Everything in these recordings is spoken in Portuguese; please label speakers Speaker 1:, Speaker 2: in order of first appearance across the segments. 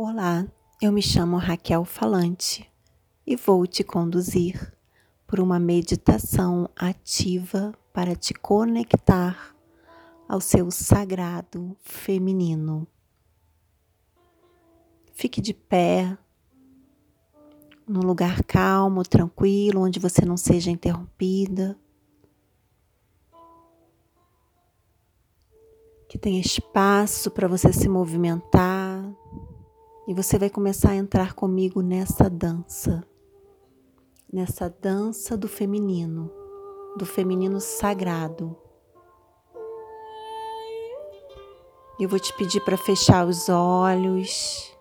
Speaker 1: Olá, eu me chamo Raquel Falante e vou te conduzir por uma meditação ativa para te conectar ao seu sagrado feminino. Fique de pé, num lugar calmo, tranquilo, onde você não seja interrompida. Que tenha espaço para você se movimentar e você vai começar a entrar comigo nessa dança, nessa dança do feminino, do feminino sagrado. Eu vou te pedir para fechar os olhos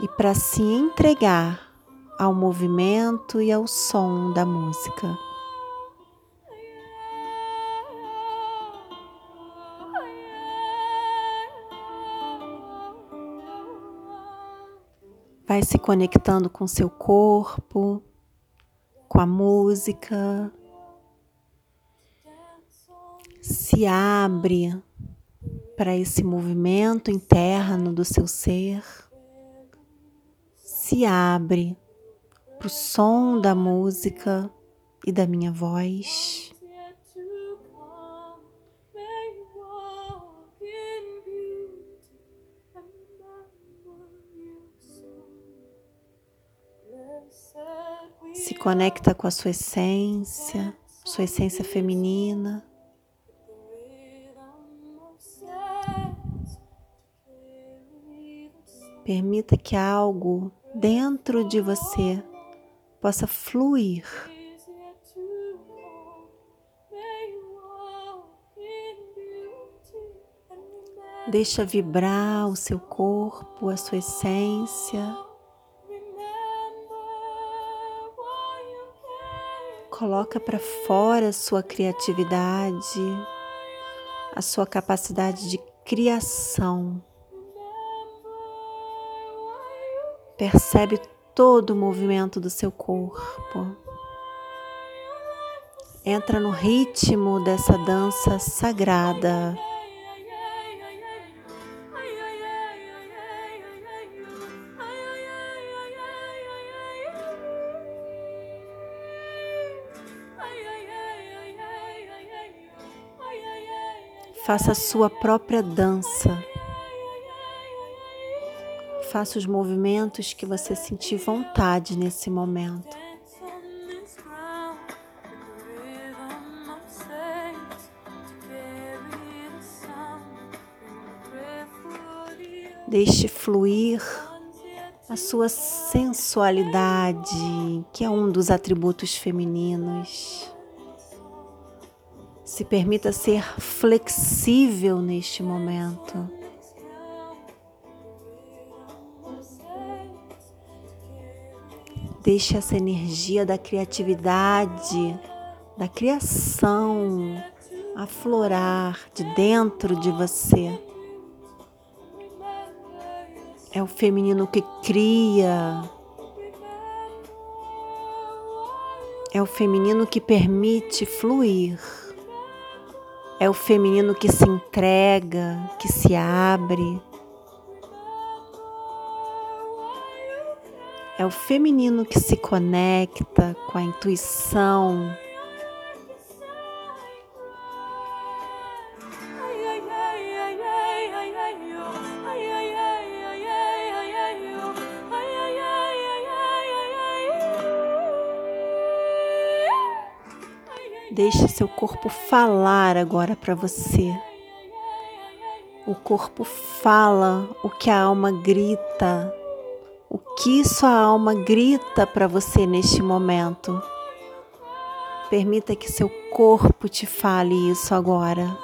Speaker 1: e para se entregar ao movimento e ao som da música. Vai se conectando com seu corpo, com a música. Se abre para esse movimento interno do seu ser. Se abre para o som da música e da minha voz. Conecta com a sua essência, sua essência feminina. Permita que algo dentro de você possa fluir. Deixa vibrar o seu corpo, a sua essência. Coloca para fora a sua criatividade, a sua capacidade de criação. Percebe todo o movimento do seu corpo. Entra no ritmo dessa dança sagrada. Faça a sua própria dança. Faça os movimentos que você sentir vontade nesse momento. Deixe fluir a sua sensualidade, que é um dos atributos femininos. Se permita ser flexível neste momento. Deixe essa energia da criatividade, da criação aflorar de dentro de você. É o feminino que cria. É o feminino que permite fluir. É o feminino que se entrega, que se abre. É o feminino que se conecta com a intuição. Deixe seu corpo falar agora para você. O corpo fala o que a alma grita, o que sua alma grita para você neste momento. Permita que seu corpo te fale isso agora.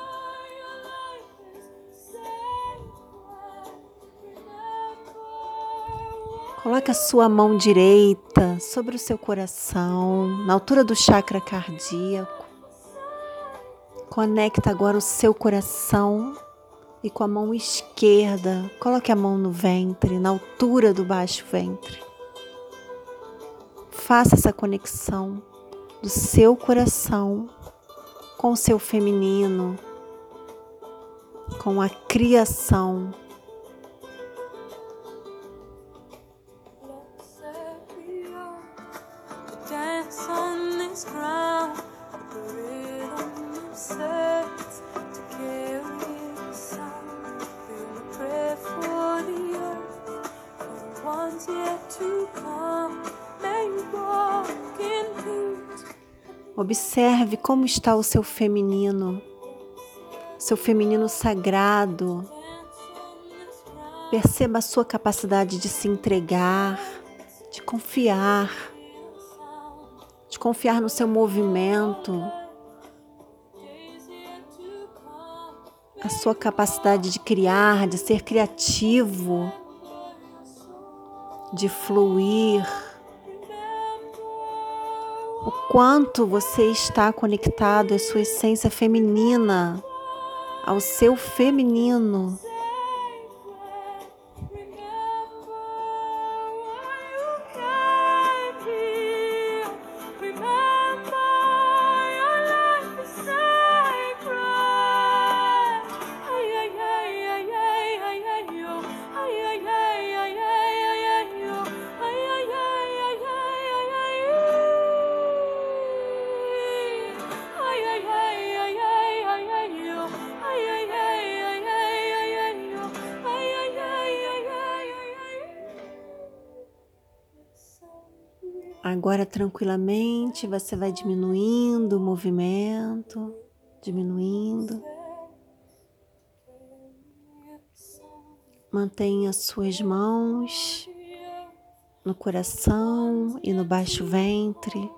Speaker 1: Coloque a sua mão direita sobre o seu coração, na altura do chakra cardíaco. Conecta agora o seu coração e com a mão esquerda, coloque a mão no ventre, na altura do baixo ventre. Faça essa conexão do seu coração com o seu feminino, com a criação. Observe como está o seu feminino, seu feminino sagrado. Perceba a sua capacidade de se entregar, de confiar, de confiar no seu movimento, a sua capacidade de criar, de ser criativo, de fluir o quanto você está conectado à sua essência feminina, ao seu feminino. Agora, tranquilamente, você vai diminuindo o movimento, diminuindo. Mantenha suas mãos no coração e no baixo ventre.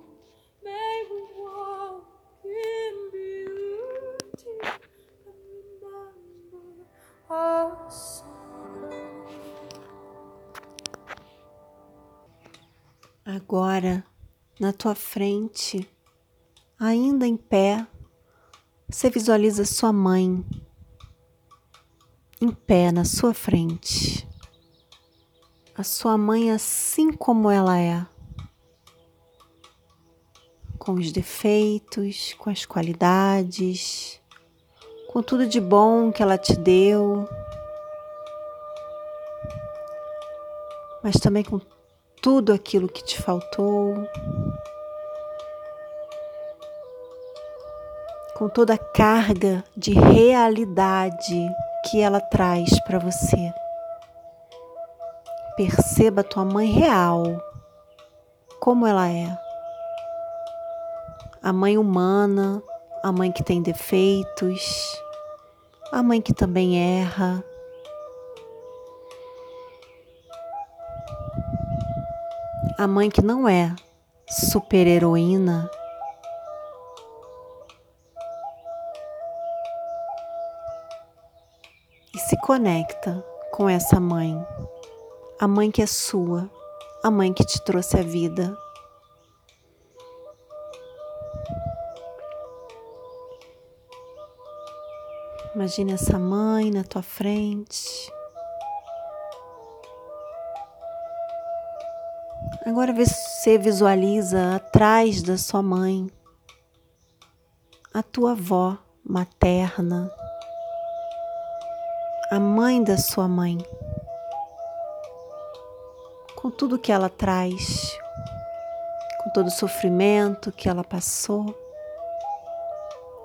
Speaker 1: Na tua frente, ainda em pé, você visualiza sua mãe em pé na sua frente. A sua mãe assim como ela é, com os defeitos, com as qualidades, com tudo de bom que ela te deu, mas também com tudo aquilo que te faltou, com toda a carga de realidade que ela traz para você. Perceba a tua mãe real, como ela é. A mãe humana, a mãe que tem defeitos, a mãe que também erra, a mãe que não é super-heroína, e se conecta com essa mãe, a mãe que é sua, a mãe que te trouxe a vida. Imagine essa mãe na tua frente. Agora você visualiza atrás da sua mãe a tua avó materna, a mãe da sua mãe, com tudo que ela traz, com todo o sofrimento que ela passou,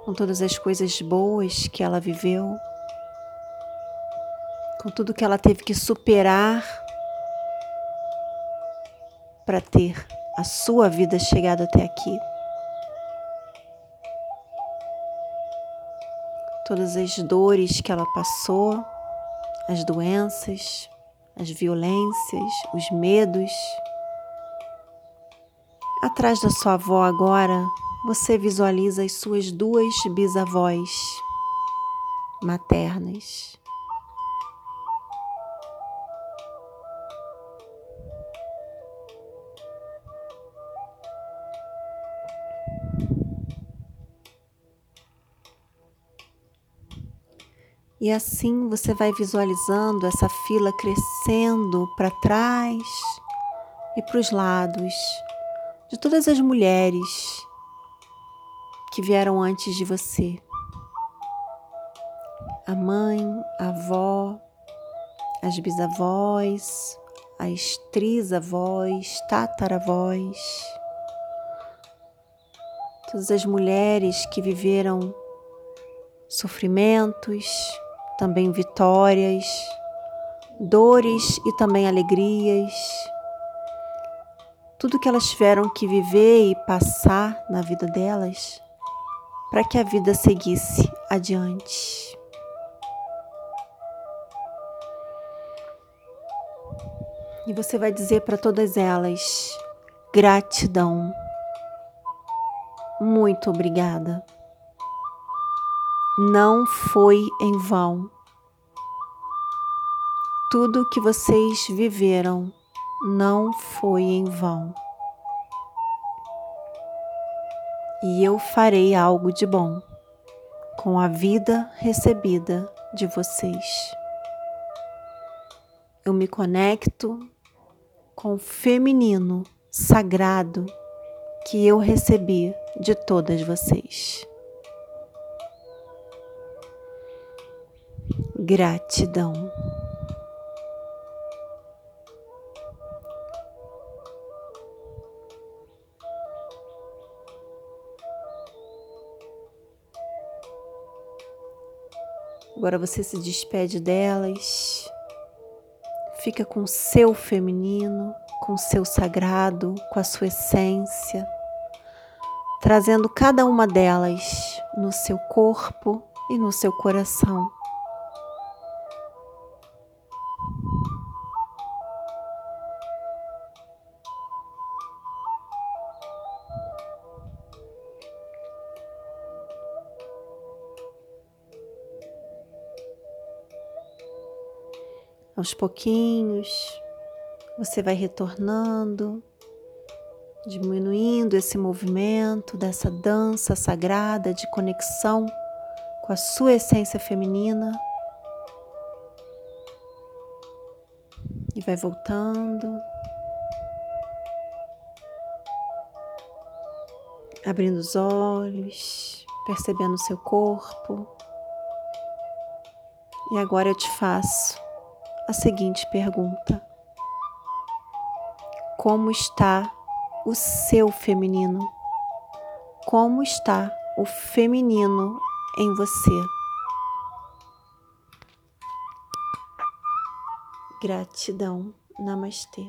Speaker 1: com todas as coisas boas que ela viveu, com tudo que ela teve que superar para ter a sua vida chegado até aqui. Todas as dores que ela passou, as doenças, as violências, os medos. Atrás da sua avó agora, você visualiza as suas duas bisavós maternas. E assim você vai visualizando essa fila crescendo para trás e para os lados de todas as mulheres que vieram antes de você. A mãe, a avó, as bisavós, as trisavós, tataravós, todas as mulheres que viveram sofrimentos, também vitórias, dores e também alegrias. tudo que elas tiveram que viver e passar na vida delas para que a vida seguisse adiante. E você vai dizer para todas elas: gratidão. Muito obrigada. Não foi em vão. Tudo que vocês viveram não foi em vão. E eu farei algo de bom com a vida recebida de vocês. Eu me conecto com o feminino sagrado que eu recebi de todas vocês. Gratidão. Agora você se despede delas fica com o seu feminino, com o seu sagrado, com a sua essência, trazendo cada uma delas no seu corpo e no seu coração. Aos pouquinhos, você vai retornando, diminuindo esse movimento dessa dança sagrada de conexão com a sua essência feminina. E vai voltando. Abrindo os olhos, percebendo o seu corpo. E agora eu te faço a seguinte pergunta: Como está o seu feminino? Como está o feminino em você? Gratidão. Namastê.